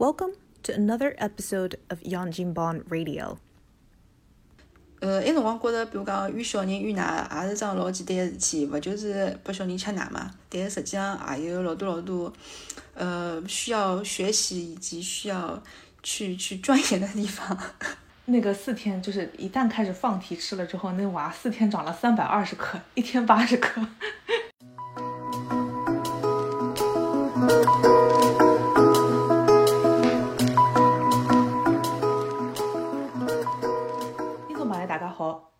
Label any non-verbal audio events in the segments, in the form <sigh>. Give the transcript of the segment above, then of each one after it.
Welcome to another episode of Yan Jinbon Radio. 呃，埃辰光觉着，比如讲喂小人喂奶也是桩老简单个事体，勿就是拨小人吃奶嘛？但是实际上也有老多老多，呃，需要学习以及需要去去钻研的地方。<laughs> 那个四天就是一旦开始放题吃了之后，那娃四天长了三百二十克，一天八十克。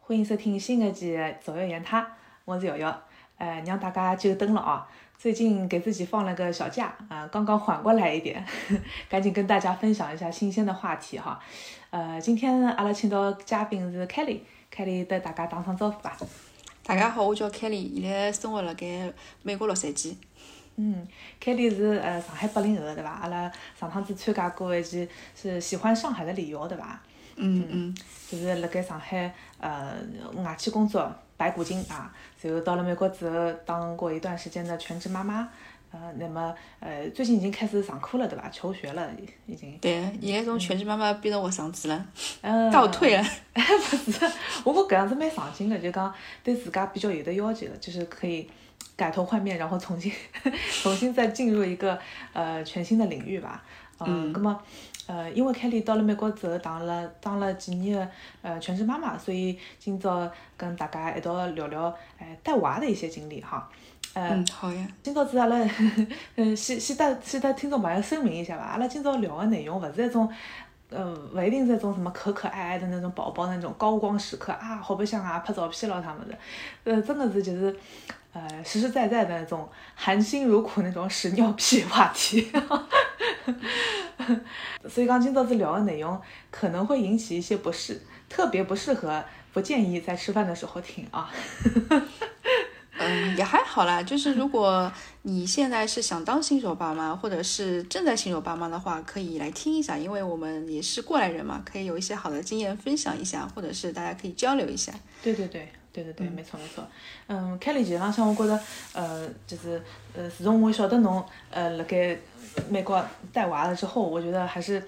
欢迎收听新一期《左右言他》，我是瑶瑶。呃，让大家久等了啊！最近给自己放了个小假啊，刚刚缓过来一点，<laughs> 赶紧跟大家分享一下新鲜的话题哈。呃，今天阿拉请到嘉宾是 Kelly，Kelly 对大家打声招呼吧。大家好，我叫 Kelly，现在生活辣盖美国洛杉矶。嗯，Kelly 是呃上海八零后对伐？阿拉上趟子参加过一期是喜欢上海的理由对伐？嗯嗯，就是辣盖上海呃外企工作白骨精啊，然后到了美国之后当过一段时间的全职妈妈，呃，那么呃最近已经开始上课了对吧？求学了已经。对，现在从全职妈妈变成学生子了，嗯，倒退了。<laughs> 不是，我觉搿样子蛮上进的，就讲对自家比较有的要求的，就是可以改头换面，然后重新 <laughs> 重新再进入一个呃全新的领域吧。嗯，那么呃，因为凯莉到了美国之后当了当了几年的呃全职妈妈，所以今朝跟大家一道聊聊哎带娃的一些经历哈。呃，嗯，好呀。今朝子阿拉，嗯，<laughs> 先先带先带听众朋友声明一下吧，阿拉今朝聊的内容勿是一种，呃，勿一定是一种什么可可爱爱的那种宝宝那种高光时刻啊，好白相啊，拍照片咯他们的，呃，真的是就是，呃，实实在在的那种含辛茹苦那种屎尿屁话题。<laughs> 所以讲今朝子聊的内容可能会引起一些不适，特别不适合，不建议在吃饭的时候听啊。嗯，也还好啦。就是如果你现在是想当新手爸妈，或者是正在新手爸妈的话，可以来听一下，因为我们也是过来人嘛，可以有一些好的经验分享一下，或者是大家可以交流一下。对对对对对对，没错没错。嗯，凯莉前浪向我觉着，呃，就是呃，自从我晓得侬呃辣盖美国带娃了之后，我觉得还是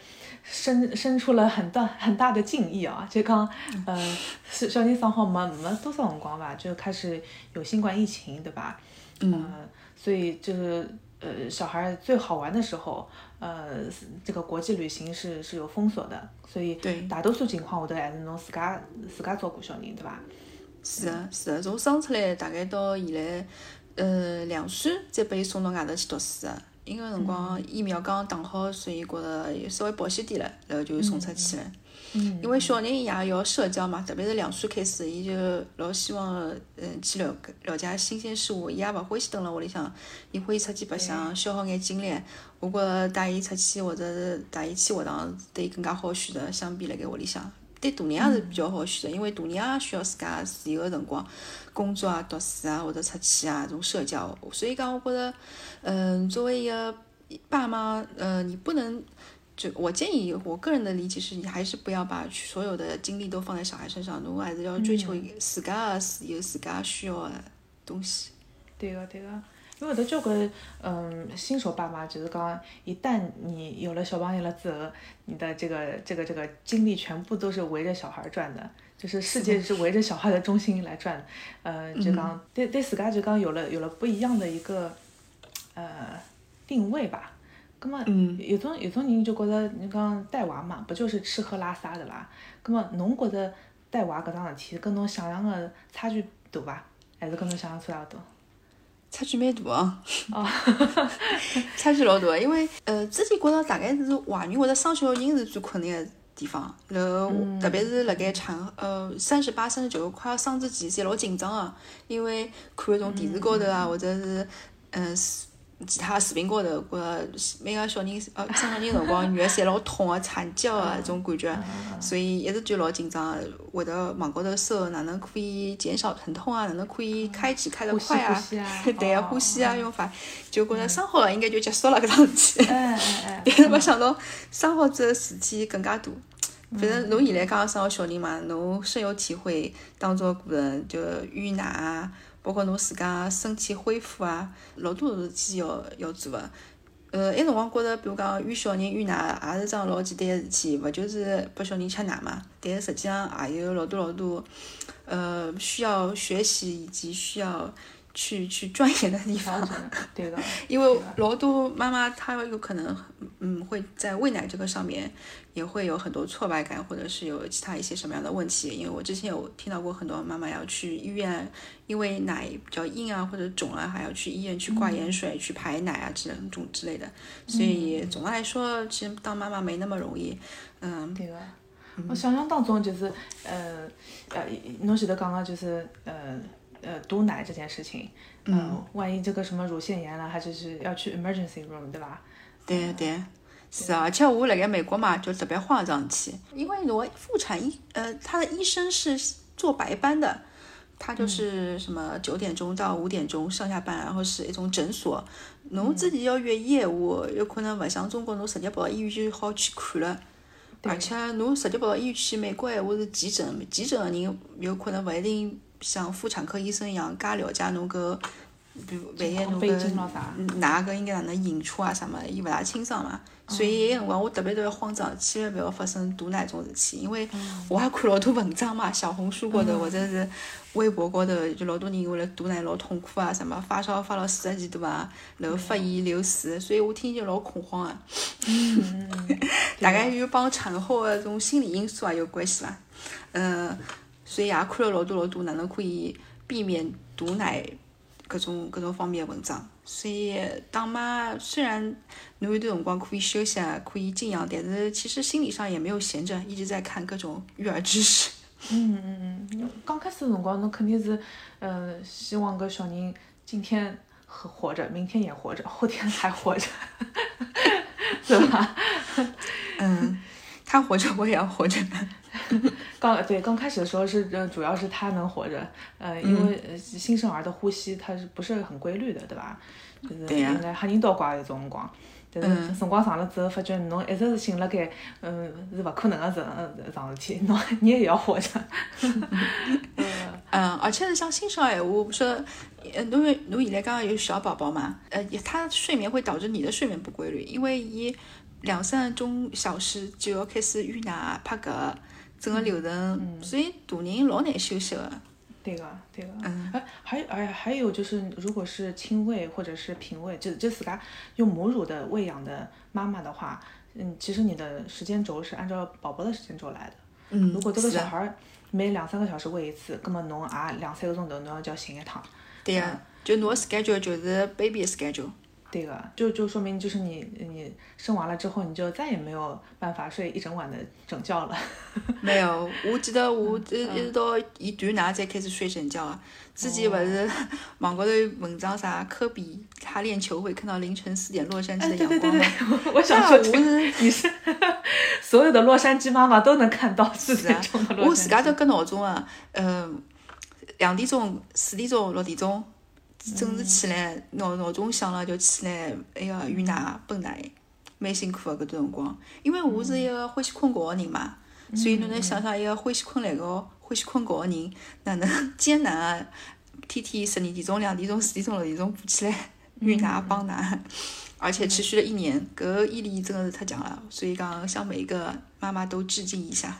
生生出了很大很大的敬意啊。就讲，呃，小小人生好没没多少辰光吧，就开始有新冠疫情，对吧？嗯。所以就是呃，小孩最好玩的时候，呃，这个国际旅行是是有封锁的，所以对大多数情况下头还是侬自家自家照顾小人，对吧？是的，是的，从生出来大概到现在，呃，两岁再把伊送到外头去读书的，因为辰光疫苗刚打好，所以觉着稍微保险点了，然后就送出去了。嗯。因为小人伊也要社交嘛，特别是两岁开始，伊就老希望嗯去了了解新鲜事物，伊也勿欢喜蹲辣屋里向，伊欢喜出去白相，消耗眼精力。我觉着带伊出去或者是带伊去学堂，对伊更加好选择，相比辣盖屋里向。对大人也是比较好选择，因为大人也需要自家自由个辰光，工作啊、读书啊或者出去啊，这种社交。所以讲，我觉着，嗯，作为一个爸妈，呃，你不能，就我建议，我个人的理解是，你还是不要把所有的精力都放在小孩身上，侬还是要追求自家个自由、自家需要个东西。对个对个，因为有的交关嗯新手爸妈就是讲，一旦你有了小朋友了之后，你的这个这个这个精力全部都是围着小孩转的，就是世界是围着小孩的中心来转，呃，就讲对对自家就讲有了有了不一样的一个呃定位吧。咁么有种有种人就觉着你讲带娃嘛，不就是吃喝拉撒的啦？咁么侬觉得带娃搿桩事体跟侬想象的差距大伐？还是跟侬想象差勿多？差距蛮大啊，哦，差距老大，因为呃，之前觉着大概是怀孕或者生小人是最困难的地方，然后特别是辣盖产呃三十八、三十九快要生之前，侪老紧张个，因为看种电视高头啊，或者是嗯其他视频高头，觉着每个小人呃生小人辰光，女个侪老痛个，惨叫个这种感觉，所以一直就老紧张个，会得网高头搜哪能可以减少疼痛啊，哪能可以开指开得快啊，对啊，呼吸啊 <laughs> 用法，就觉着生好了应该就结束了搿桩事体，但是没想到生好之后事体更加多。反正侬现在刚刚生好小人嘛，侬深有体会当中过程，就喂奶啊。包括侬自家身体恢复啊，老多事体要要做个。呃，埃辰光觉着，比如讲喂小人喂奶也是桩老简单个事体，勿就是拨小人吃奶嘛？但是实际上也有老多老多，呃，需要学习以及需要去去钻研的地方。对的。<laughs> 因为老多妈妈她有可能，嗯，会在喂奶这个上面也会有很多挫败感，或者是有其他一些什么样的问题。因为我之前有听到过很多妈妈要去医院，因为奶比较硬啊或者肿啊，还要去医院去挂盐水、去排奶啊这种之类的。所以总的来说，其实当妈妈没那么容易。嗯，对的。我想象当中就是，呃，呃，侬前头讲个就是，呃，呃，堵奶这件事情，嗯，万一这个什么乳腺炎了，还是是要去 emergency room，对吧？对对，是啊，而且我辣盖美国嘛，就特别慌张起，因为我妇产医，呃，他的医生是做白班的，他就是什么九点钟到五点钟上下班，然后是一种诊所，侬自己要约业务，有可能勿像中国，侬直接跑到医院就好去看了。而且侬直接跑到医院去，美国闲话是急诊，急诊的人有可能勿一定像妇产科医生一样介了解侬搿，比如万一侬搿哪个应该哪能引出啊什么，伊勿大清爽嘛。所以有辰光我特别特别慌张，千万勿要发生堵奶种事体，因为我也看老多文章嘛，小红书高头或者是微博高头，就老多人为了堵奶老痛苦啊，什么发烧发了四十几度啊，然后发炎流水，所以我听就老恐慌啊。<laughs> 大概有帮产后的这种心理因素啊有关系吧。嗯，所以也看了老多老多哪能可以避免毒奶各种各种方面的文章。所以当妈虽然侬有段辰光可以休息啊，可以静养，但是其实心理上也没有闲着，一直在看各种育儿知识。嗯嗯嗯，刚开始的辰光侬肯定是，呃，希望个小人今天活活着，明天也活着，后天还活着，<laughs> 是吧？嗯，他活着我也要活着。<laughs> 刚对刚开始的时候是呃，主要是他能活着，呃，因为新生儿的呼吸它是不是很规律的，对吧？就是应该吓人倒挂一种辰光，但是辰光长了之后，发觉侬一直是醒了盖，嗯，是不可能的事，嗯，桩事体，<laughs> 侬你也要活着。<laughs> 嗯，而且是像新生儿闲话，不说，呃，侬侬现在刚刚有小宝宝嘛？呃，他睡眠会导致你的睡眠不规律，因为伊两三个钟小时就要开始喂奶、拍嗝。整个流程，所以大人老难休息的。对个，对个。嗯。哎，还哎还有就是，如果是亲喂或者是平喂，就就自家用母乳的喂养的妈妈的话，嗯，其实你的时间轴是按照宝宝的时间轴来的。嗯。如果这个小孩每两三个小时喂一次，那么侬也两三个钟头侬要叫醒一趟。对呀，就侬 schedule 就是 baby schedule。对个，就就说明就是你你生完了之后，你就再也没有办法睡一整晚的整觉了。<laughs> 没有，我记得我一一直到一断奶才开始睡整觉啊。之前不是 <laughs> 网高头文章啥，科比他练球会看到凌晨四点洛杉矶的阳光吗？我想说，我是你是 <laughs> 所有的洛杉矶妈妈都能看到四点钟的洛杉矶。我自家都跟闹钟啊，嗯，两点钟、四点钟、六点钟。准时起来，闹闹钟响了就起来，哎呀，喂奶、泵奶，蛮辛苦的搿段辰光。因为我是一个欢喜困觉的人嘛，所以侬能想象一个欢喜困懒觉、欢喜困觉的人，哪能 <laughs> 艰难啊？天天十二点钟、两点钟、四点钟、六点钟爬起来喂奶、帮奶，而且持续了一年，搿毅力真的是太强了。所以讲，向每一个妈妈都致敬一下。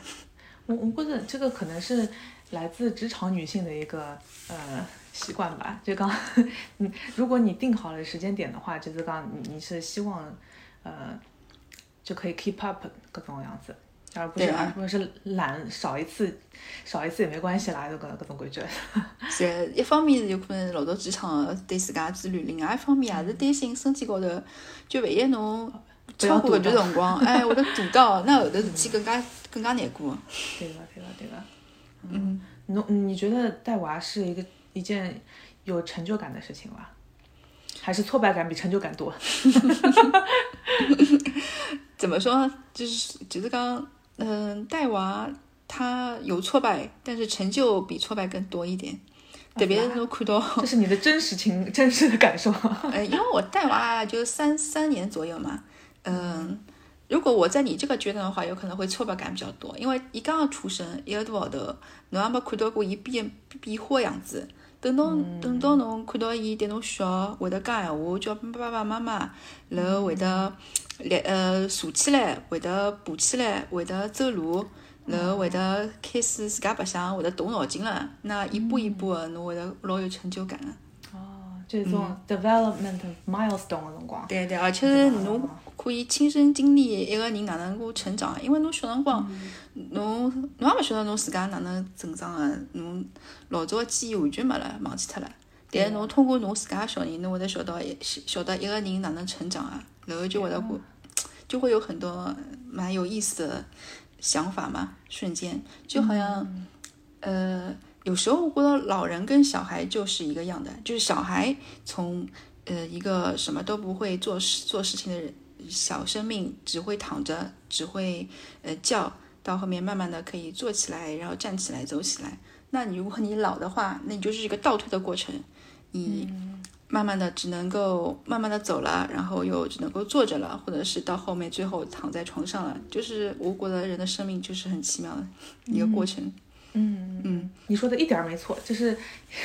我我觉得这个可能是来自职场女性的一个呃。习惯吧，就刚，<laughs> 嗯，如果你定好了时间点的话，就是刚你你是希望，呃，就可以 keep up 各种样子，而不是而不是懒少一次，少一次也没关系啦，这个各种规矩。<laughs> 是，一方面是有可能老到职场对自家自律，另外一方面也是担心身体高头，就万一侬超过搿段辰光，哎，会得堵到，<laughs> 那后头事体更加更加难过。对个，对个，对个。嗯，侬你觉得带娃是一个？一件有成就感的事情吧，还是挫败感比成就感多？<laughs> 怎么说？就是就是刚，嗯，带娃他有挫败，但是成就比挫败更多一点。特别是看到，这是你的真实情 <laughs> 真实的感受。呃，因为我带娃就三三年左右嘛，嗯，如果我在你这个阶段的话，有可能会挫败感比较多，因为一刚刚出生一个多号头，侬还没看到过一变变化样子。等到等到侬看到伊对侬笑，会得讲闲话，叫爸爸妈妈，然后会得立呃坐起来，会得爬起来，会得走路，然后会得开始自家白相，会得动脑筋了。那一步一步的，侬会得老有成就感的。哦，这种 development milestone 的辰光。对对，而且是侬可以亲身经历一个人哪能够成长，因为侬小辰光，侬侬也勿晓得侬自家哪能成长啊，侬老早的记忆完全没了，忘记脱了。但是侬通过侬自家小人，侬会得晓得一晓得一个人哪能成长啊，然后就会得会就会有很多蛮有意思的想法嘛，瞬间。就好像，呃，有时候我觉得老人跟小孩就是一个样的，就是小孩从呃一个什么都不会做事做事情的人小生命，只会躺着，只会呃叫，到后面慢慢的可以坐起来，然后站起来，走起来。那你如果你老的话，那你就是一个倒退的过程，你慢慢的只能够慢慢的走了，然后又只能够坐着了，或者是到后面最后躺在床上了。就是我国的人的生命就是很奇妙的一个过程。嗯嗯嗯，你说的一点儿没错，就是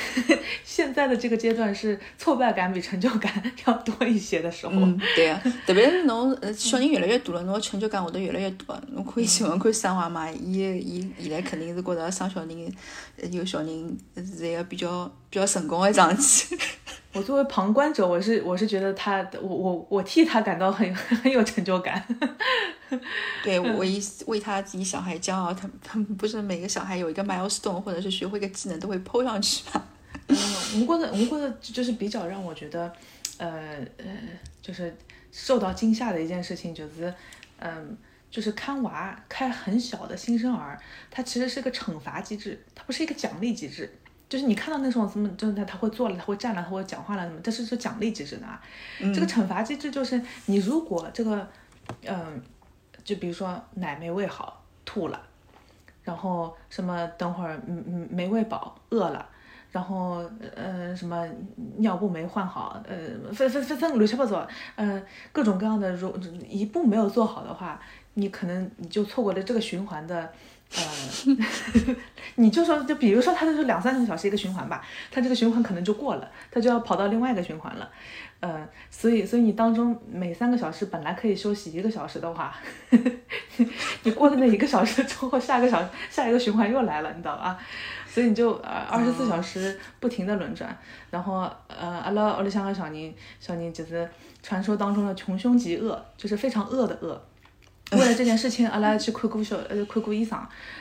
<laughs> 现在的这个阶段是挫败感比成就感 <laughs> 要多一些的时候。嗯，对啊，<laughs> 特别是侬呃小人越来越大了，侬的成就感会得越来越多。侬可以去问看生娃嘛，伊伊现在肯定是觉得生小人呃有小人是一个比较比较成功的桩事体。我作为旁观者，我是我是觉得他，我我我替他感到很 <laughs> 很有成就感。<laughs> 对，我为为他自己小孩骄傲，他他们不是每个小孩有一个 milestone 或者是学会一个技能都会 PO 上去吗？嗯，吴国的无过的就是比较让我觉得，呃呃，就是受到惊吓的一件事情，就是嗯，就是看娃看很小的新生儿，他其实是个惩罚机制，它不是一个奖励机制。就是你看到那种什么，就是他会坐了，他会站了，他会讲话了，什么，这是是奖励机制的啊。这个惩罚机制就是你如果这个，嗯，就比如说奶没喂好，吐了，然后什么等会儿嗯嗯没喂饱，饿了，然后呃什么尿布没换好，呃分分分分乱七八糟，呃各种各样的，如一步没有做好的话，你可能你就错过了这个循环的。呃，<laughs> 你就说，就比如说，它就是两三个小时一个循环吧，它这个循环可能就过了，它就要跑到另外一个循环了，呃，所以，所以你当中每三个小时本来可以休息一个小时的话，<laughs> 你过了那一个小时之后，下个小下一个循环又来了，你知道吧？所以你就呃二十四小时不停的轮转，然后呃阿拉屋里向个小人，小人就是传说当中的穷凶极恶，就是非常恶的恶。<laughs> 为了这件事情，阿拉去看过小呃看过医生，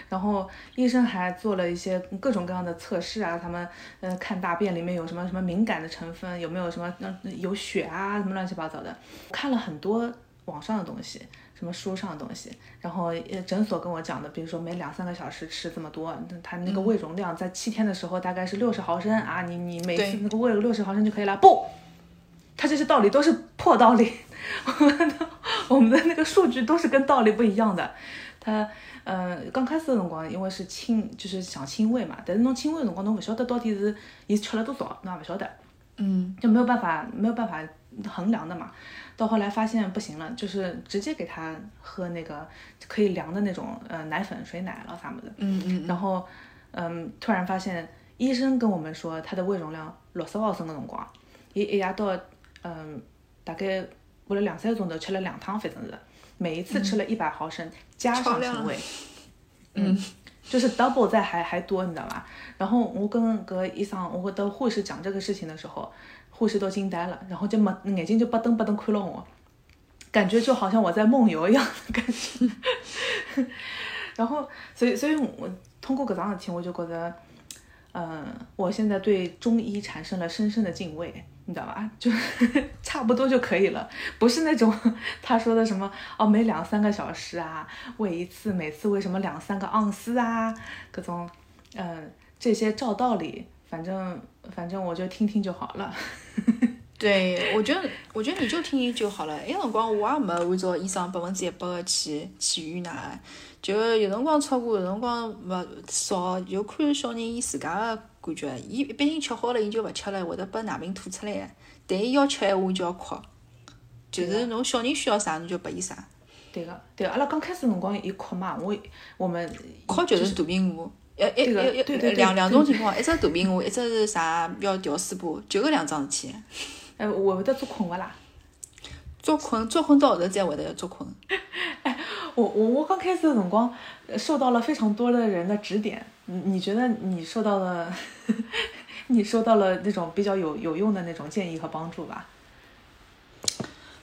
然后医生还做了一些各种各样的测试啊，他们呃看大便里面有什么什么敏感的成分，有没有什么有血啊，什么乱七八糟的，看了很多网上的东西，什么书上的东西，然后呃诊所跟我讲的，比如说每两三个小时吃这么多，他那个胃容量在七天的时候大概是六十毫升啊，你你每次那个喂六十毫升就可以了，不，他这些道理都是破道理。我们的我们的那个数据都是跟道理不一样的。他，呃，刚开始的辰光，因为是亲，就是想亲喂嘛。但是侬亲喂的辰光，侬不晓得到底是伊吃了多少，侬也不晓得。嗯。就没有办法，没有办法衡量的嘛。到后来发现不行了，就是直接给他喝那个可以量的那种，呃，奶粉、水奶了啥么的。嗯嗯。然后，嗯，突然发现医生跟我们说，他的胃容量六十毫升的辰光，伊一夜到，嗯，大概。喂了两三个钟头，吃了两趟，反正是每一次吃了一百毫升，加上亲喂，嗯，就是 double 在还还多，你知道吧？然后我跟个医生，我跟护士讲这个事情的时候，护士都惊呆了，然后就没眼睛就巴瞪巴瞪看了我，感觉就好像我在梦游一样的感觉。<laughs> 然后，所以，所以我通过搿桩事情，我就觉得，嗯，我现在对中医产生了深深的敬畏。你知道吧？就 <laughs> 差不多就可以了，不是那种 <laughs> 他说的什么哦，每两三个小时啊喂一次，每次喂什么两三个盎司啊，各种，嗯，这些照道理，反正反正我就听听就好了。<laughs> 对，我觉得我觉得你就听听就好了。有辰光我也没按照医生百分之一百的去去预奶，就有辰光超过，有辰光勿少，就看小人伊自家的。感觉，伊一般性吃好了，伊就勿吃了，会得把奶瓶吐出来。但伊要吃闲话，就要哭。就是侬小人需要啥，侬就拨伊啥。对个，对，阿拉刚开始辰光伊哭嘛，我我们哭就是肚皮饿。一一这个要要对对对两两种情况，一只是肚皮饿，一只是啥要调水把，就搿两桩事体。哎，会会得做困勿啦？捉困捉困到后头才会得做困。<laughs> 我我我刚开始的辰光呃受到了非常多的人的指点，你你觉得你受到了，<laughs> 你受到了那种比较有有用的那种建议和帮助吧？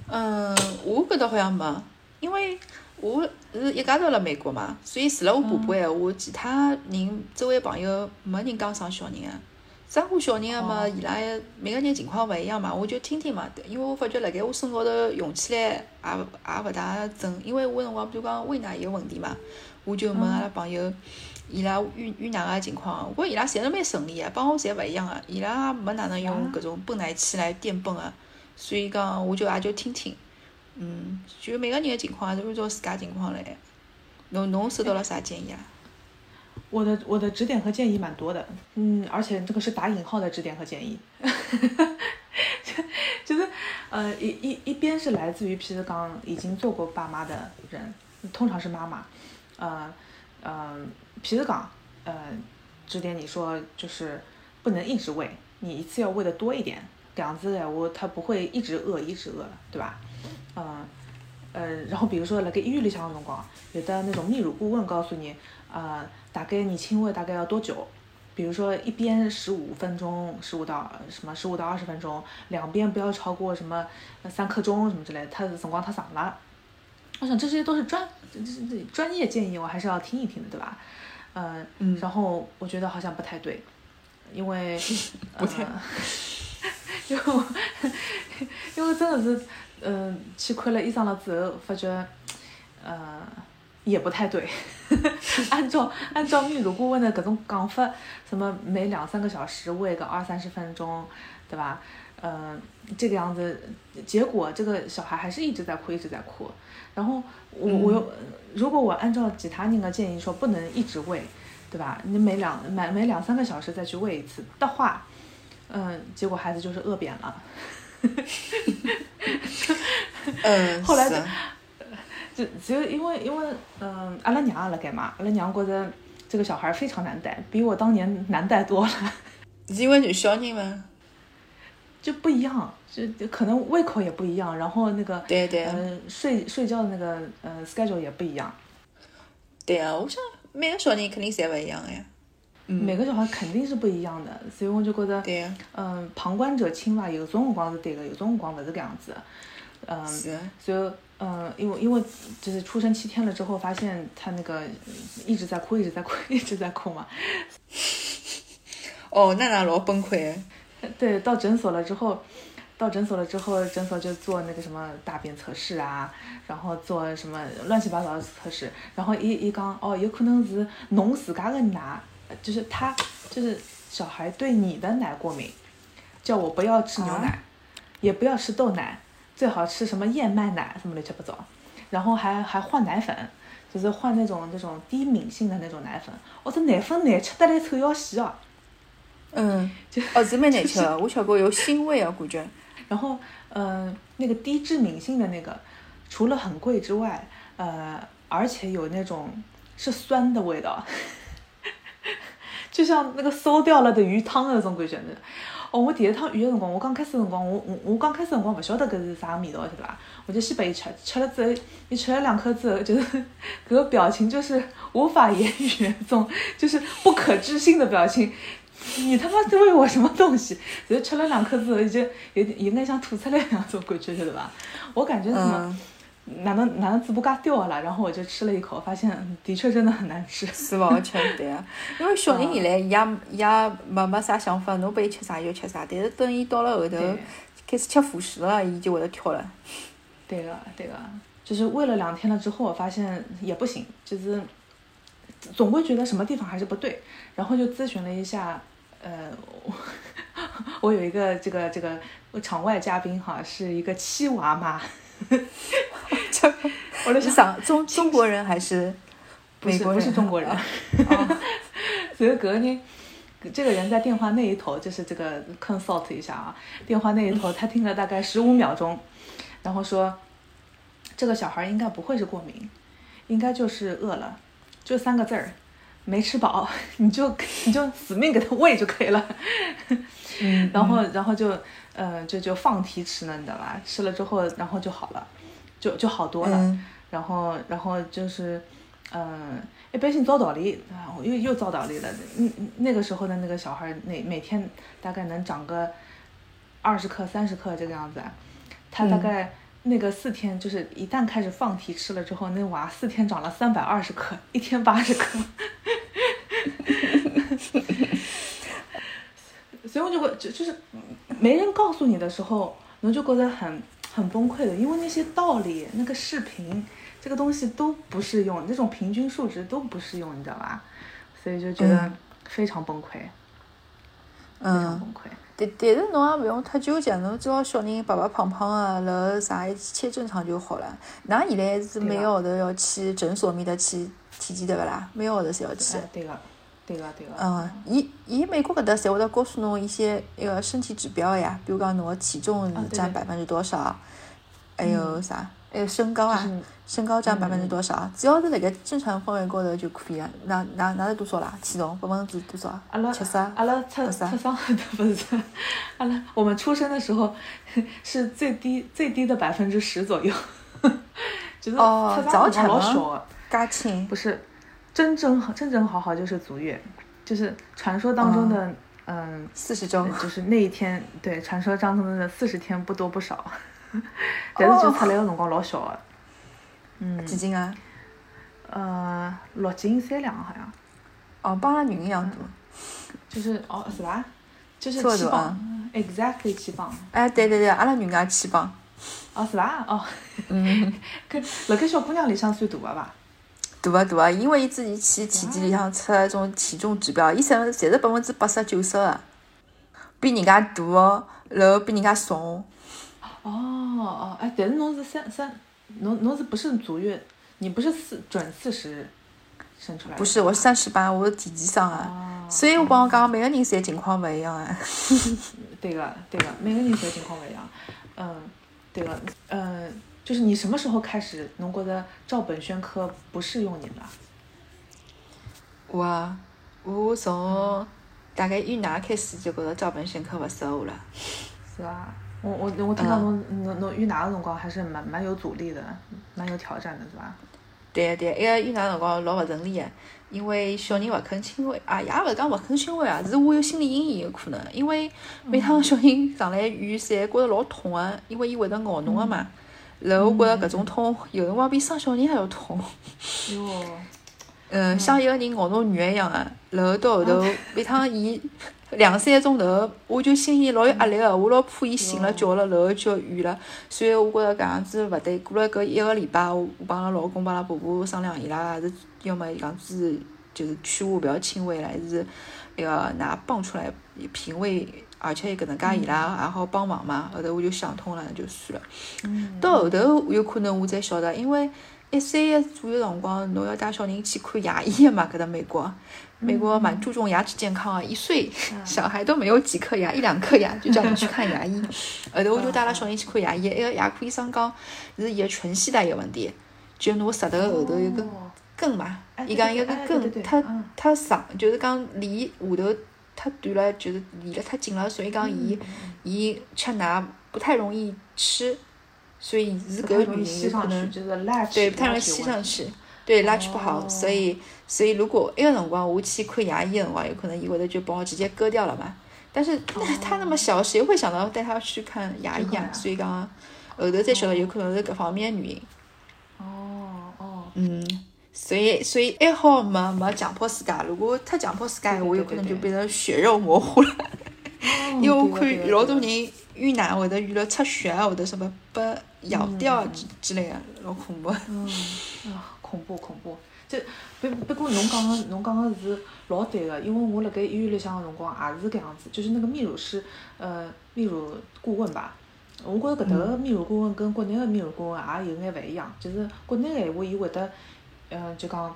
嗯，我觉得好像没，因为我是一家头辣美国嘛，所以除了我爸爸闲话，其他人周围朋友没人讲生小人个。生过小人个嘛，哦伊拉每个人情况勿一样嘛，我就听听嘛。因为我发觉辣盖我身高头用起来也勿也勿大准，因为我有辰光比如讲喂奶有问题嘛，我就问阿拉朋友，伊拉喂喂奶个情况，我觉伊拉侪是蛮顺利个，帮我侪勿一样个，伊拉也没哪能用搿种泵奶器来电泵个，所以讲我就也就听听，嗯，就每个人个情况还是按照自家情况来。侬侬收到了啥建议啊？我的我的指点和建议蛮多的，嗯，而且这个是打引号的指点和建议，<laughs> 就是呃一一一边是来自于皮子刚已经做过爸妈的人，通常是妈妈，呃呃皮子刚呃指点你说就是不能一直喂，你一次要喂的多一点，这样子的我他不会一直饿一直饿，对吧？嗯、呃，然后比如说那个医院里向的辰光，有的那种泌乳顾问告诉你，呃，大概你亲喂大概要多久？比如说一边十五分钟，十五到什么十五到二十分钟，两边不要超过什么呃三刻钟什么之类的，它的辰光太长了。我想这些都是专这这这专业建议，我还是要听一听的，对吧？呃，嗯然后我觉得好像不太对，因为 <laughs> 不太呃 <laughs> 因为我因为真的是，嗯、去看了医生了之后，发觉，呃，也不太对。<laughs> 按照按照泌乳顾问的各种讲法，什么每两三个小时喂个二三十分钟，对吧？嗯、这个样子，结果这个小孩还是一直在哭，一直在哭。然后我我又，如果我按照其他那个建议说不能一直喂，对吧？你每两每每两三个小时再去喂一次的话，嗯，结果孩子就是饿扁了。<laughs> 嗯，后来是就只有因为因为嗯，阿拉娘也辣盖嘛，阿拉娘觉着这个小孩非常难带，比我当年难带多了，是因为女小人嘛？就不一样，就就可能胃口也不一样，然后那个对对。呃睡睡觉的那个呃 schedule 也不一样，对啊，我想每个小人肯定侪勿一样个呀。嗯，每个小孩肯定是不一样的，所以我就觉得对啊，嗯，旁观者清吧，有种辰光是对的，有种辰光勿是搿样子。的，嗯。是。啊，所以，嗯，因为因为就是出生七天了之后，发现他那个一直在哭，一直在哭，<laughs> 一直在哭嘛。哦，娜娜老崩溃。<laughs> 对，到诊所了之后，到诊所了之后，诊所就做那个什么大便测试啊，然后做什么乱七八糟的测试，然后一一讲哦，有可能是侬自家的奶，就是他就是小孩对你的奶过敏，叫我不要吃牛奶，也不要吃豆奶，最好吃什么燕麦奶什么乱七八糟，然后还还换奶粉。就是换那种那种低敏性的那种奶粉，哦，这奶粉难吃得来臭要死啊！嗯，就哦，<laughs> 是蛮难吃的，我吃过有腥味啊，感觉。然后，呃，那个低致敏性的那个，除了很贵之外，呃，而且有那种是酸的味道，<laughs> 就像那个馊掉了的鱼汤的那种感觉的。哦，我第一趟遇的辰光，我刚开始辰光，我我我刚开始辰光勿晓得搿是啥味道，晓得伐？我就先拨伊吃，吃了之后，伊吃了两颗之后，就是 <laughs> 搿个表情就是无法言语那种，就是不可置信的表情。你他妈在喂我什么东西？然后吃了两颗之后，就有点有点像吐出来那种感觉，晓得吧？我感觉什么，哪能哪能嘴巴嘎掉了？然后我就吃了一口，发现嗯的确真的很难吃。是勿好吃，对啊。因为小人一来，伊 <laughs> 也伊也没没啥想法，侬拨伊吃啥就吃啥。但是等伊到了后头开始吃辅食了，伊就会得挑了。对个，对个，就是喂了两天了之后，我发现也不行，就是总归觉得什么地方还是不对，然后就咨询了一下，呃，我 <laughs> 我有一个这个这个场外嘉宾哈，是一个七娃妈，这 <laughs> 我就是想，中 <laughs> 中国人还是美国人？不是中国人，哦 <laughs> 所以隔天。这个人在电话那一头，就是这个 consult 一下啊，电话那一头他听了大概十五秒钟，然后说，这个小孩应该不会是过敏，应该就是饿了，就三个字儿，没吃饱，你就你就死命给他喂就可以了。嗯，然后然后就呃就就放题吃呢，你知道吧？吃了之后，然后就好了，就就好多了。嗯然后然后就是嗯，一般性照道理啊，又又遭倒立了。嗯，嗯那个时候的那个小孩儿，每每天大概能长个二十克、三十克这个样子啊。他大嗯概那个四天，就是一旦开始放题吃了之后，那娃四天长了三百二十克，一天八十克。<laughs> 所以我就会就就是没人告诉你的时候，我就觉得很很崩溃的，因为那些道理、那个视频，这个东西都不适用，那种平均数值都不适用，你知道吧？所以就觉得嗯非常崩溃，非常嗯。崩溃。但但是侬也勿用太纠结，侬只要小人白白胖胖的，然后啥一切正常就好了。㑚现在是每个号头要去诊所面搭去体检对勿啦？每个号头侪要去哎。，对个，对个，对个。嗯，伊伊美国搿搭侪会得告诉侬一些一个身体指标呀，比如讲侬个体重占百分之多少，还有啥，还有身高啊，身高占嗯百分之多少，只要是辣盖正常范围高头就可以了。哪哪哪是多少啦？体重百分之多少？阿拉七十啊？阿拉测二十啊测伤不是，阿拉我们出生的时候 <laughs> 是最低最低的百分之十左右，<laughs> 就是哦测伤老早产吗小的，介轻不是真正好真正好好就是足月，就是传说当中的嗯。四十周。就是那一天，对，传说当中的四十天不多不少，<laughs> 但是就出来的辰光老小的，嗯，几斤啊？呃，六斤三两好像，哦，帮阿拉女一样大。就是哦是吧？就是七磅，exactly 七磅，哎，对对对，阿拉女也七磅。哦是吧？哦，嗯，搿辣盖小姑娘里向算大个伐？大啊大啊，因为伊之前去体检里向测那种体重指标，伊侪侪是百分之八十九十个，比人家大哦，然后比人家重。哦哦，哎，但是侬是三三，侬侬是不是足月？你不是四准四十生出来的？不是，我是三十八，我是体检生啊。哦所以我帮我讲，每个人侪情况勿一样啊。对个，对个，每个人侪情况勿一样。嗯，对个，嗯，就是你什么时候开始侬觉得照本宣科不适用你了？我啊，我从大概一奶开始就觉着照本宣科勿适合我了。是吧？我我我听到侬侬侬遇哪个辰光还是蛮蛮有阻力的，蛮有挑战的，是吧？对对个，一个遇奶辰光老勿顺利个，因为小人勿肯亲喂，啊，也勿是讲勿肯亲喂啊，是我有心理阴影有可能，因为每趟小人上来院侪觉着老痛个，因为伊会得咬侬个嘛。然后我觉着搿种痛，有辰光比生小人还要痛。哟，嗯，像一个人咬侬肉一样个。然后到后头，<laughs> 每趟伊两三个钟头，我就心里老有压力个，我老怕伊醒了觉了，然后就要远了。所以我觉着搿样子勿对。过了搿一个礼拜，我我帮阿拉老公、帮阿拉婆婆商量，伊拉还是要么搿样子就是劝我勿要亲喂了，还是那个拿帮出来平喂，而且搿能介伊拉还好帮忙嘛。后头我就想通了，那就算了。嗯，到后头有可能我才晓得，因为一岁左右辰光，侬要带小人去看牙医的嘛，搿搭美国，美国蛮注重牙齿健康啊，一岁小孩都没有几颗牙，一两颗牙就叫你去看牙医。<laughs> 后头我就带了小人去看牙医，一个牙科医生讲是伊个唇系带有问题，就侬舌头后头有根哦根嘛哎，伊讲一个根它嗯它长，就是讲离下头太短了，就是离了太近了，所以讲伊嗯伊吃奶不太容易吃，所以是搿个原因有可能对不太容易吸上去，对 latch 不好，哦。所以所以如果一个辰光我去看牙医的辰光，有可能伊会得就帮我直接割掉了嘛。但是那他那么小，谁会想到带他去看牙医啊？所以讲后头才晓得有可能是搿方面的原因。哦哦，嗯，所以所以还好没没强迫自家，如果太强迫自家，对对我有可能就变成血肉模糊了。因为我看老多人遇难会得遇了出血啊，或者什么被咬掉啊之之类的，老恐怖。嗯，啊，恐怖恐怖！这不不过侬讲个侬讲个是老对个，因为我辣盖医院里向个辰光也是搿样子，就是那个泌乳师，呃，泌乳顾问吧。我觉着搿搭个泌乳顾问跟国内个泌乳顾问也有眼勿一样，就是国内个闲话，伊会得，嗯，就讲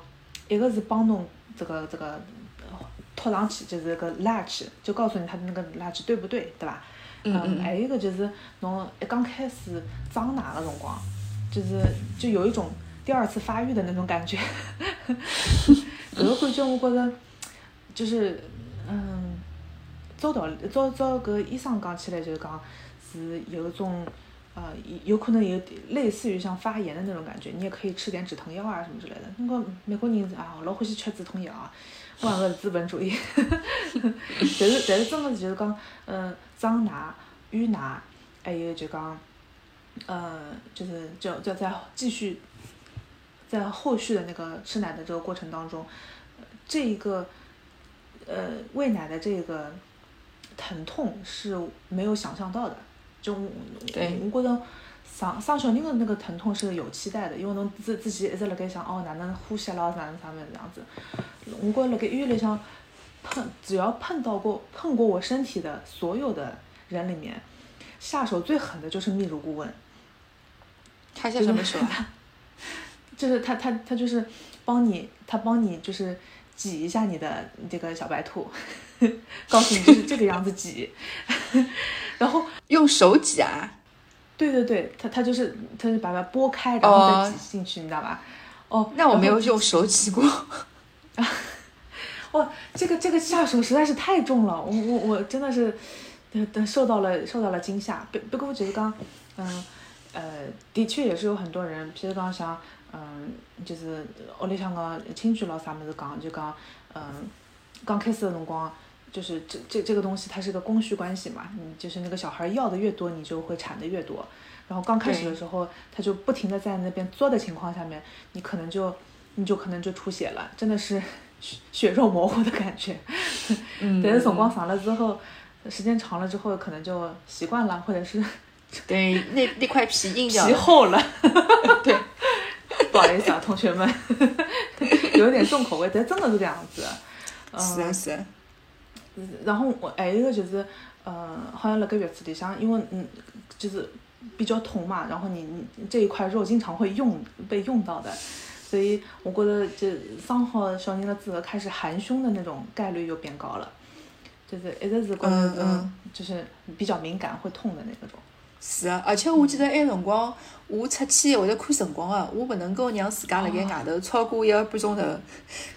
一个是帮侬这个这个呃拖上去，就是个 latch，就告诉你他的那个 latch 对不对，对吧？嗯嗯还有一个就是侬一刚开始长奶的辰光，就是就有一种第二次发育的那种感觉，<laughs> 搿个感觉我觉着就是嗯，照道理照照搿医生讲起来就是讲是有一种呃有可能有类似于像发炎的那种感觉，你也可以吃点止疼药啊什么之类的。那个美国人啊，老欢喜吃止痛药啊，我讲个是资本主义。<laughs> 但是但是真的就是讲嗯，长奶、淤奶，还有就讲呃，就是就就在继续在后续的那个吃奶的这个过程当中，这一个呃喂奶的这个疼痛是没有想象到的。就对我觉着生生小人的那个疼痛是有期待的，因为侬自自己一直辣盖想哦哪能呼吸啦，哪能啥物事这样子。我觉着辣盖医院里向碰只要碰到过碰过我身体的所有的人里面，下手最狠的就是泌乳顾问。他下什么手啊？就是他他他就是帮你他帮你就是挤一下你的这个小白兔，<laughs> 告诉你就是这个样子挤，然后用手挤啊？对对对，他他就是他是把它拨开，然后再挤进去，你知道吧？哦，那我没有用手挤过。<laughs> 哇，这个这个下手实在是太重了，我我我真的是，等等受到了受到了惊吓。不不过我觉得刚，嗯呃，的确也是有很多人，譬如讲像，嗯，就是屋里向个亲戚咯啥么子讲，就讲，嗯，刚开始的辰光，就是这这这个东西它是个供需关系嘛，你就是那个小孩要的越多，你就会产的越多。然后刚开始的时候，他就不停的在那边作的情况下面，你可能就你就可能就出血了，真的是血血肉模糊的感觉。嗯，但是辰光长了之后，时间长了之后，可能就习惯了，或者是对，那那块皮硬掉了。皮厚了。<laughs> 对，不好意思啊，同学们，<laughs> 有点重口味，但真的是这样子。嗯，是啊是啊。然后我还有一个就是，呃，好像那个月子里向，因为嗯，就是比较痛嘛，然后你你这一块肉经常会用被用到的，所以我觉得这生好小人了之后，开始含胸的那种概率又变高了，就是一直是觉得是嗯嗯就是比较敏感会痛的那种。是啊，而且我记得埃辰光，我出去会得看辰光个，我勿能够让自家辣盖外头超过一个半钟头，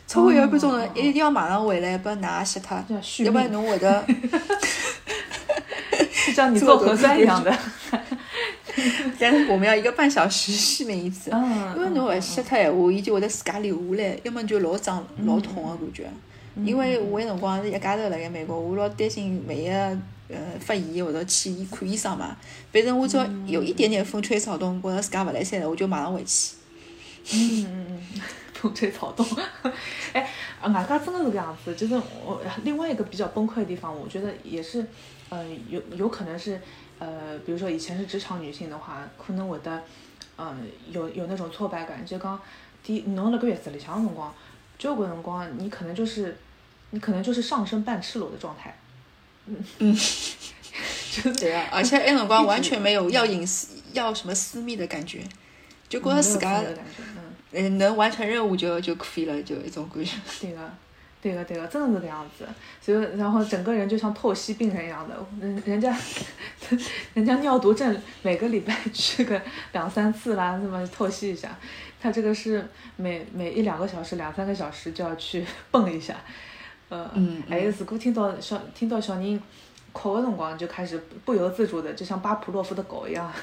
超过一个半钟头，一定要马上回来把奶吸脱，要不然侬会得。<laughs> 就像你做核酸一样的。但是我们要一个半小时续命一次，嗯，因为侬勿吸脱闲话，伊就会得自家留下来，要么就老胀老痛个感觉。因为我有辰光是一家头辣盖美国，我老担心万一呃发炎或者去医看医生嘛。反正我只要有一点点风吹草动，觉着自家勿来三了，我就马上回去。嗯嗯嗯，<laughs> 风吹草动。<laughs> 哎，啊外加真的是这样子，就是我另外一个比较崩溃的地方，我觉得也是，呃，有有可能是，呃，比如说以前是职场女性的话，可能会得，嗯、有有那种挫败感，就讲，第一，侬辣个月子里向的辰光，交关辰光你可能就是，你可能就是上身半赤裸的状态。嗯，<laughs> 就是对啊，而且埃辰光完全没有要隐私、要什么私密的感觉，就觉着自家嗯。呃能完成任务就就可以了，就一种感觉。对个，对个，对个，真的是这样子。所以，然后整个人就像透析病人一样的，人人家，<laughs> 人家尿毒症每个礼拜 <laughs> 去个两三次啦，那么透析一下，他这个是每每一两个小时、两三个小时就要去蹦一下。呃，嗯还有如果听到小听到小人哭的辰光，就开始不由自主的，就像巴甫洛夫的狗一样。<laughs>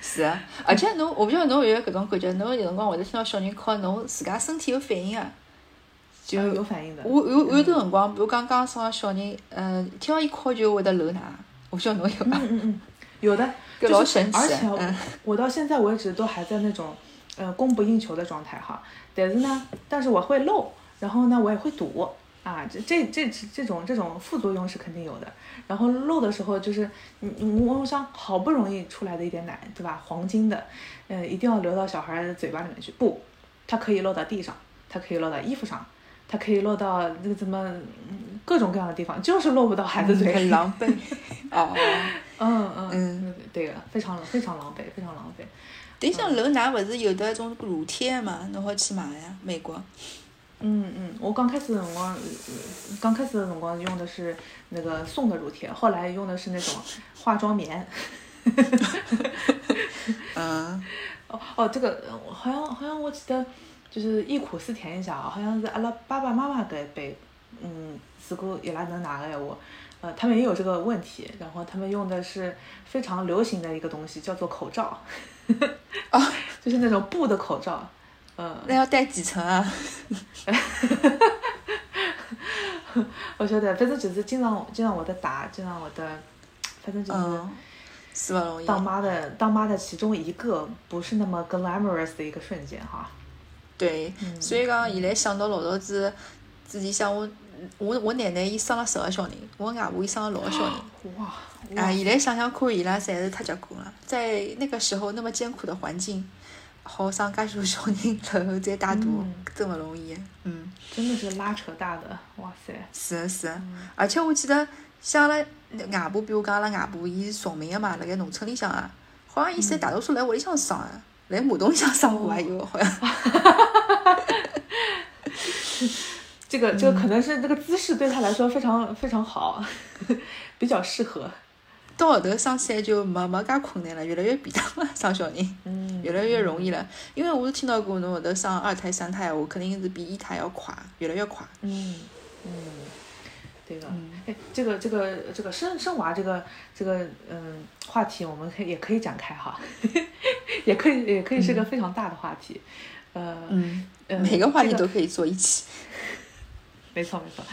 是啊，而且侬，我不晓得侬有没有搿种感觉，侬有辰光会得听到小人哭，侬自家身体有反应啊。就呃有反应的。我有有段辰光，比如刚刚生个小人，嗯，听到伊哭就会得流奶，我不晓得侬有伐？嗯嗯嗯，有的，搿就是老神奇而且。嗯我到现在为止都还在那种，呃，供不应求的状态哈。但是呢，但是我会漏，然后呢，我也会堵啊，这这这这种这种副作用是肯定有的。然后漏的时候就是，你你我想好不容易出来的一点奶，对吧？黄金的，呃，一定要流到小孩的嘴巴里面去。不，它可以漏到地上，它可以漏到衣服上，它可以落到那个怎么嗯各种各样的地方，就是落不到孩子嘴里。很狼狈。<laughs> 哦，嗯嗯嗯，对个，非常非常狼狈，非常狼狈。但像流奶勿是有的种乳贴嘛，侬好去买呀，美国。嗯嗯，我刚开始的辰光，呃刚开始的辰光用的是那个送的乳贴，后来用的是那种化妆棉。<laughs> 嗯，<laughs> 哦哦，这个呃好像好像我记得，就是忆苦思甜一下啊，好像是阿拉爸爸妈妈搿一辈，嗯，如果伊拉能拿个闲话，呃，他们也有这个问题，然后他们用的是非常流行的一个东西，叫做口罩，啊，<laughs> 就是那种布的口罩，呃，那要戴几层啊？<laughs> 我晓得，反正就是经常经常会得打，经常会得，反正就是嗯，是不容易。当妈的当妈的其中一个不是那么 glamorous 的一个瞬间哈。对，所以讲现在想到老早子之前想我，我我奶奶伊生了十个小人，我外婆伊生了六个小人。<gasps> 哇，啊，现在想想看，伊拉侪是太结棍了，在那个时候那么艰苦的环境，好生介许多小人，然后再带大，嗯真勿容易。嗯，真的是拉扯大的，哇塞！是的是的，而且我记得像阿拉外婆，比如讲阿拉外婆，伊是崇明的嘛，辣盖农村里向啊，好像伊现在大多数来屋里向生个，来马桶里向生活还有，好像。<laughs> 这个这个可能是这个姿势对他来说非常非常好，<laughs> 比较适合。到后头生起来就没没介困难了，越来越便当了，生小人，嗯 <laughs> 越来越容易了。因为我是听到过侬后头生二胎、三胎，我肯定是比一胎要快，越来越快。嗯嗯，对的。哎，这个这个这个生生娃这个这个嗯话题，我们可以也可以展开哈，<laughs> 也可以也可以是个非常大的话题。呃，嗯，呃每个话题都可以做一期。没错没错，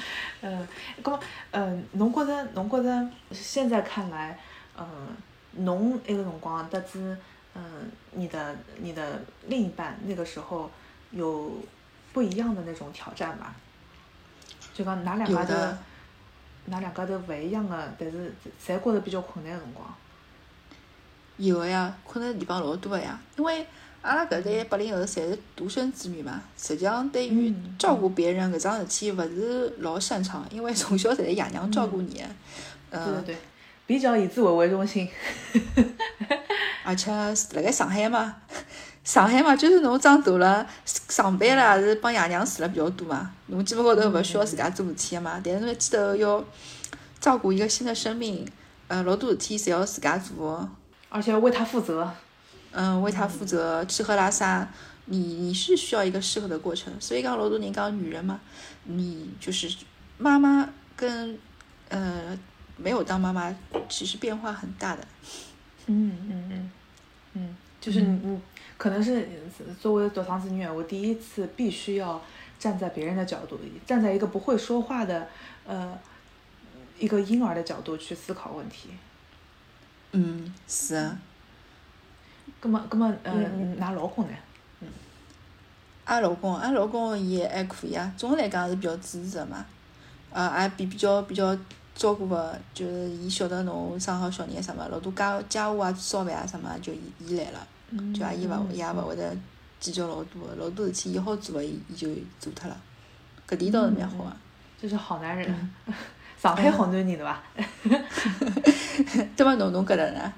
嗯，咁么，嗯，侬觉着侬觉着现在看来，嗯，侬那个辰光得知，嗯，你的你的另一半那个时候有不一样的那种挑战吧？就讲哪两家头有的，哪两家都勿一样的，但是侪觉着比较困难的辰光。有个呀，困难的地方老多个呀。因为阿拉搿代八零后侪是独生子女嘛，实际上对于嗯照顾别人搿桩事体勿是老擅长，因为从小侪是爷娘照顾你的。嗯，对对对，比较以自我为中心。<laughs> 而且辣盖上海嘛，<laughs> 上海嘛，就是侬长大了，上班了也是帮爷娘住了比较多嘛，侬基本高头勿需要自家做事体个嘛。但是侬一记头要照顾一个新的生命，呃，老多事体侪要自家做。而且要为他负责。嗯，为他负责，吃喝拉撒，你你是需要一个适合的过程。所以刚罗多人讲女人嘛，你就是妈妈跟呃没有当妈妈，其实变化很大的。嗯嗯嗯嗯，就是你你可能是作为独生子女，我第一次必须要站在别人的角度，站在一个不会说话的呃一个婴儿的角度去思考问题。嗯，是啊。那么，那么，呃，嗯㑚老公呢？阿拉老公，阿拉老公伊还可以啊，总的来讲是比较支持的嘛。呃，也比比较比较照顾个，就是伊晓得侬生好小人啥么，老多家家务啊、烧饭啊啥么，就伊伊来了。嗯就阿姨勿伊也勿会得计较老多的，老多事体伊好做个，伊伊就做脱了。搿点倒是蛮好个。就是好男人，上海好男人对伐？对伐？侬侬觉得呢？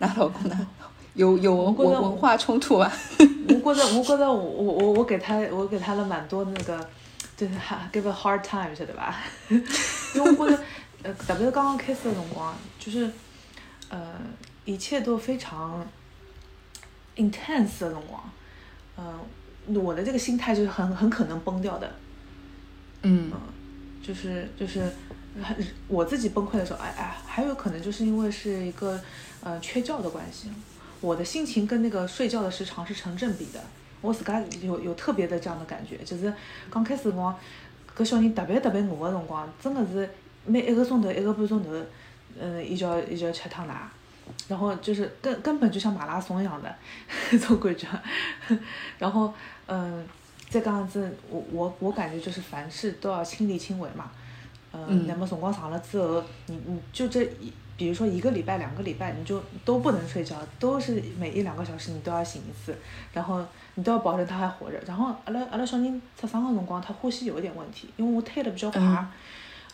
㑚老公呢？有有文我文文化冲突啊？<laughs> 我觉得，我觉得我我我我给他我给他了蛮多那个，就是哈 give a hard time，晓得吧？因为我觉得，呃，特别是刚刚开始的辰光，就是，呃，一切都非常 intense 的辰光，嗯、我的这个心态就是很很可能崩掉的，嗯就是就是很我自己崩溃的时候，哎哎，还有可能就是因为是一个呃缺觉的关系，我的心情跟那个睡觉的时长是成正比的。我自家有有特别的这样的感觉，就是刚开始辰光，搿小人特别特别饿的辰光，真的是每一个钟头一个半钟头，嗯，伊就要伊就要吃趟奶，然后就是根根本就像马拉松一样的那种感觉，然后嗯，再讲样子，我我我感觉就是凡事都要亲力亲为嘛，嗯，嗯。那么辰光长了之后，你你就这一，比如说一个礼拜、两个礼拜，你就都不能睡觉，都是每一两个小时你都要醒一次，然后你都要保证他还活着。然后阿拉阿拉小人出生的辰光，他呼吸有一点问题，因为我推的比较快。嗯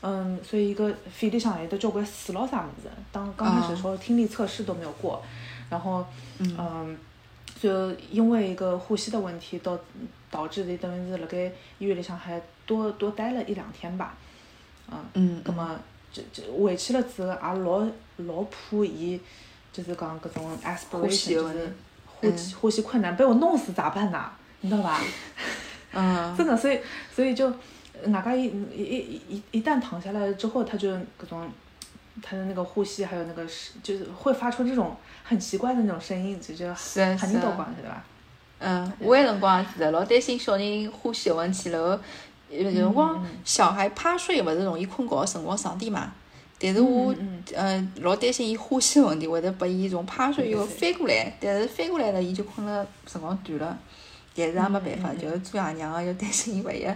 嗯，所以一个肺里向有得交关水咯啥么子，当刚开始的时候听力测试都没有过，然后嗯。嗯，就因为一个呼吸的问题，导导致的等于是辣盖医院里向还多多待了一两天吧，嗯，嗯那么这这回去了之后，也老老怕伊，就是讲搿种呼吸 aspiration，有问题就是呼吸呼吸困难，被我弄死咋办呐？你知道吧？<laughs> 嗯，<laughs> 真的，所以所以就外加一一一一一旦躺下来之后，他就各种他的那个呼吸，还有那个是就是会发出这种很奇怪的那种声音，就就很是啊多光，对吧？嗯，我有辰光也是的，老担心小人呼吸有问题，然后有有辰光小孩趴睡勿是容易困觉的辰光长点嘛。但是我嗯嗯老担心伊呼吸问题，会得拨伊从趴睡以后翻过来，但是翻过来了，伊就困了辰光短了。但是也没办法，就是做爷娘个要担心伊万一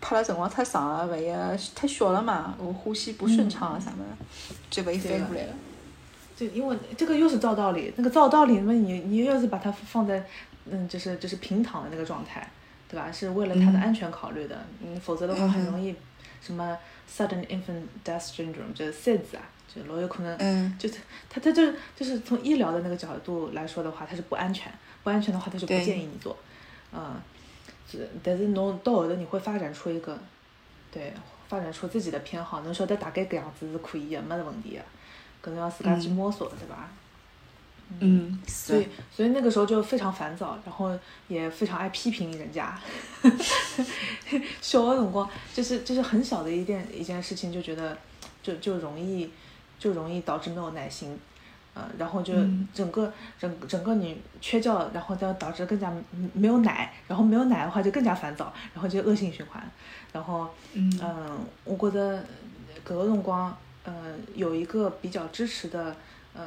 趴了辰光太长了，万一太小了嘛，我呼吸不顺畅啊啥么的，就拨伊翻过来了。就因为这个又是照道理，那个照道理，那你你要是把它放在嗯，就是就是平躺的那个状态，对吧？是为了他的安全考虑的，嗯，否则的话很容易什么 sudden infant death syndrome，就是 SIDS 啊，就老有可能，嗯。就是他他就就是从医疗的那个角度来说的话，他是不安全，不安全的话他就不建议你做，嗯，是，但是侬到后头你会发展出一个，对，发展出自己的偏好，侬晓得大概搿样子是可以的，没得问题的，搿侬要自家去摸索，对吧？嗯，所以，所以那个时候就非常烦躁，然后也非常爱批评人家。小的辰光，就是就是很小的一件一件事情，就觉得就就容易就容易导致没有耐心，呃，然后就嗯整个整整个你缺觉，然后再导致更加没有奶，然后没有奶的话就更加烦躁，然后就恶性循环。然后，嗯嗯，我觉得搿个辰光，嗯，有一个比较支持的，嗯，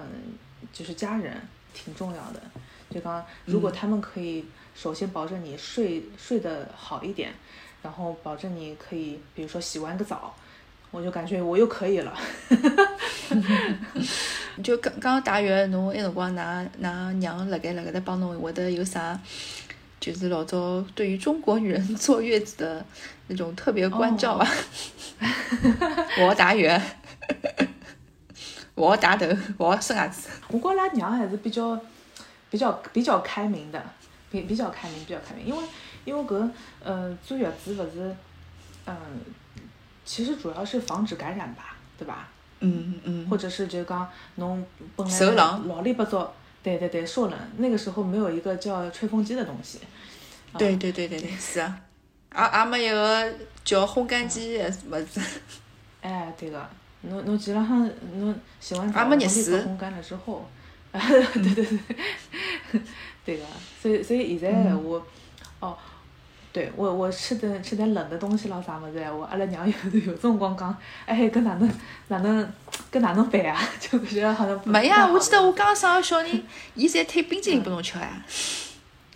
就是家人挺重要的。就刚，如果他们可以首先保证你睡睡得好一点，然后保证你可以，比如说洗完个澡，我就感觉我又可以了。<laughs> 就刚刚大学，侬埃辰光，㑚㑚娘辣盖辣盖搭帮侬，会得有啥？就是老早对于中国女人 <laughs> 坐月子的那种特别关照啊。<laughs> 我要打圆，我要打头，<laughs> 我要生伢子。我觉拉娘还是比较比较比较开明的，比比较开明，比较开明，因为因为搿呃坐月子勿是，嗯、其实主要是防止感染吧，对吧？嗯嗯。或者是就讲侬本来受冷老里八糟，对对对，受冷，那个时候没有一个叫吹风机的东西，对对对对对，是啊，也也没一个叫烘干机的物事。哎，对个，侬侬基本上侬洗完澡，热水烘干了之后，<laughs> 对对对，<laughs> 对个，所以所以现在闲话，哦，对我我吃点吃点冷的东西咯啥物事闲话，阿拉娘有 <laughs> 有辰光讲，哎，搿哪能哪能搿哪能办啊？就觉得好像不没呀，我记得我刚生个小人，伊侪推冰激凌拨侬吃呀。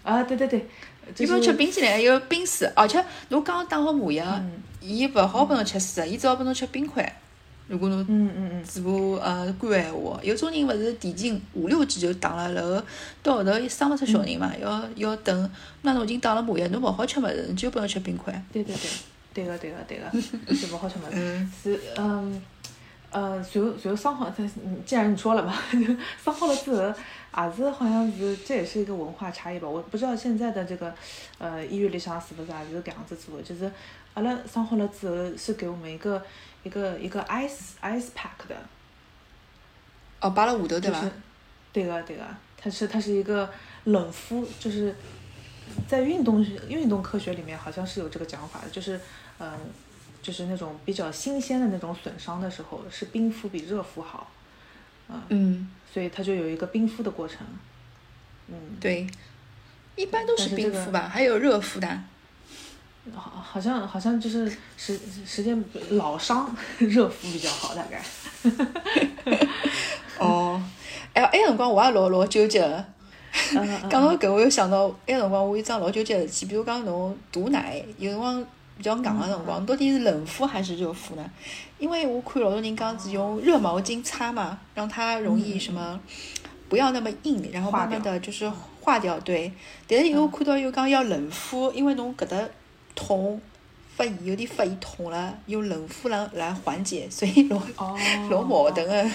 啊，对对对，就伊拨侬吃冰淇淋，还有冰水，而且侬刚刚打好麻药，嗯伊勿好拨侬吃水，伊只好拨侬吃冰块。如果侬嗯嗯嗯，嘴巴呃干闲话，有种人勿是提前五六记就打了，然后到后头生勿出小人嘛，要要等，那侬已经打了麻药，侬勿好吃物事，你就拨侬吃冰块。对对对，对个对个对个，是 <laughs> 不好吃么子。嗯是嗯呃，随后随后伤好，既然你说了嘛，<laughs> 就伤好了之后，也是好像是这也是一个文化差异吧。我不知道现在的这个呃医院里向是不是也是这样子做的，就是阿拉伤好了之后是给我们一个一个一个 ice ice pack 的，哦，摆辣下头对吧？对个对个，它是它是一个冷敷，就是在运动运动科学里面好像是有这个讲法的，就是嗯、呃就是那种比较新鲜的那种损伤的时候，是冰敷比热敷好，嗯、嗯，所以它就有一个冰敷的过程，嗯，对，一般都是冰敷吧，还有热敷的。好好像好像就是时时间老伤热敷比较好，大概，哦，哎，埃辰光我也老老纠结讲到搿，<laughs> 我又想到埃辰光我有桩老纠结的事体，比如讲侬堵奶，有辰光比较硬个辰光，到底是冷敷还是热敷呢？因为我看老多人讲是用热毛巾擦嘛，让它容易什么不要那么硬，然后慢慢的就是化掉。对，但是又看到有讲要冷敷，因为侬搿搭痛。发炎有点发炎痛了，用冷敷来来缓解，所以老哦，老矛盾的。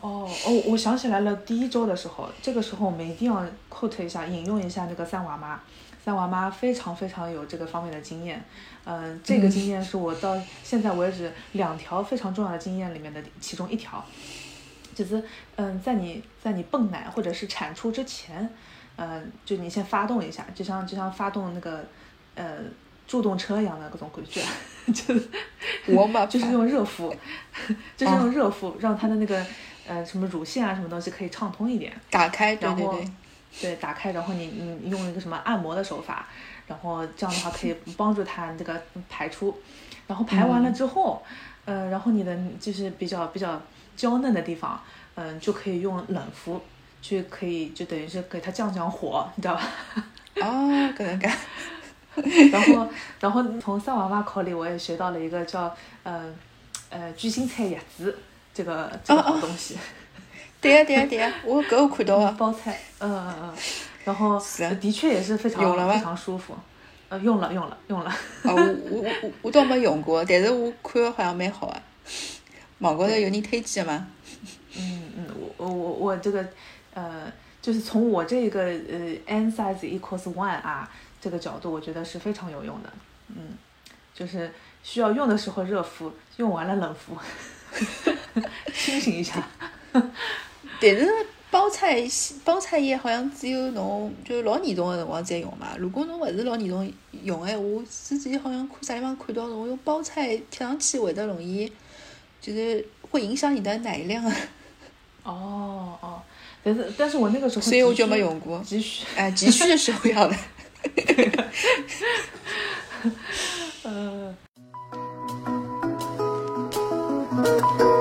哦哦，我想起来了，第一周的时候，这个时候我们一定要 quote 一下，引用一下那个三娃妈。三娃妈非常非常有这个方面的经验，嗯、这个经验是我到现在为止两条非常重要的经验里面的其中一条，就是嗯，在你在你泵奶或者是产出之前，嗯，就你先发动一下，就像就像发动那个呃助动车一样的各种感觉，<laughs> 就是我嘛 <laughs> 就是用热敷，<laughs> 就是用热敷让他的那个呃什么乳腺啊什么东西可以畅通一点。打开，对然后对对，对，打开，然后你你用一个什么按摩的手法，然后这样的话可以帮助它这个排出，然后排完了之后，呃，然后你的就是比较比较娇嫩的地方，嗯、就可以用冷敷，去可以就等于是给它降降火，你知道吧？哦，可能介，<laughs> 然后然后从三娃娃口里我也学到了一个叫呃呃卷心菜叶子这个这个好东西。<laughs> 对呀对呀对呀，我搿个看到啊，包菜，嗯嗯嗯，然后 <laughs> 的确也是非常非常舒服，呃，用了用了用了，啊，我我我我倒没用过，但是我看好像蛮好啊。网高头有人推荐吗？嗯嗯，我我我我这个呃，就是从我这个呃 n size equals one 啊这个角度，我觉得是非常有用的，嗯，就是需要用的时候热敷，用完了冷敷，<laughs> 清醒一下。但是包菜包菜叶好像只有侬就老严重的辰光才用嘛。如果侬勿是老严重用的闲话，之前好像看啥地方看到侬用包菜贴上去会得容易，就是会影响你的奶量啊。<laughs> 哦哦，但是但是我那个时候所以我就没用过急需。哎，急需的时候要的。嗯 <laughs>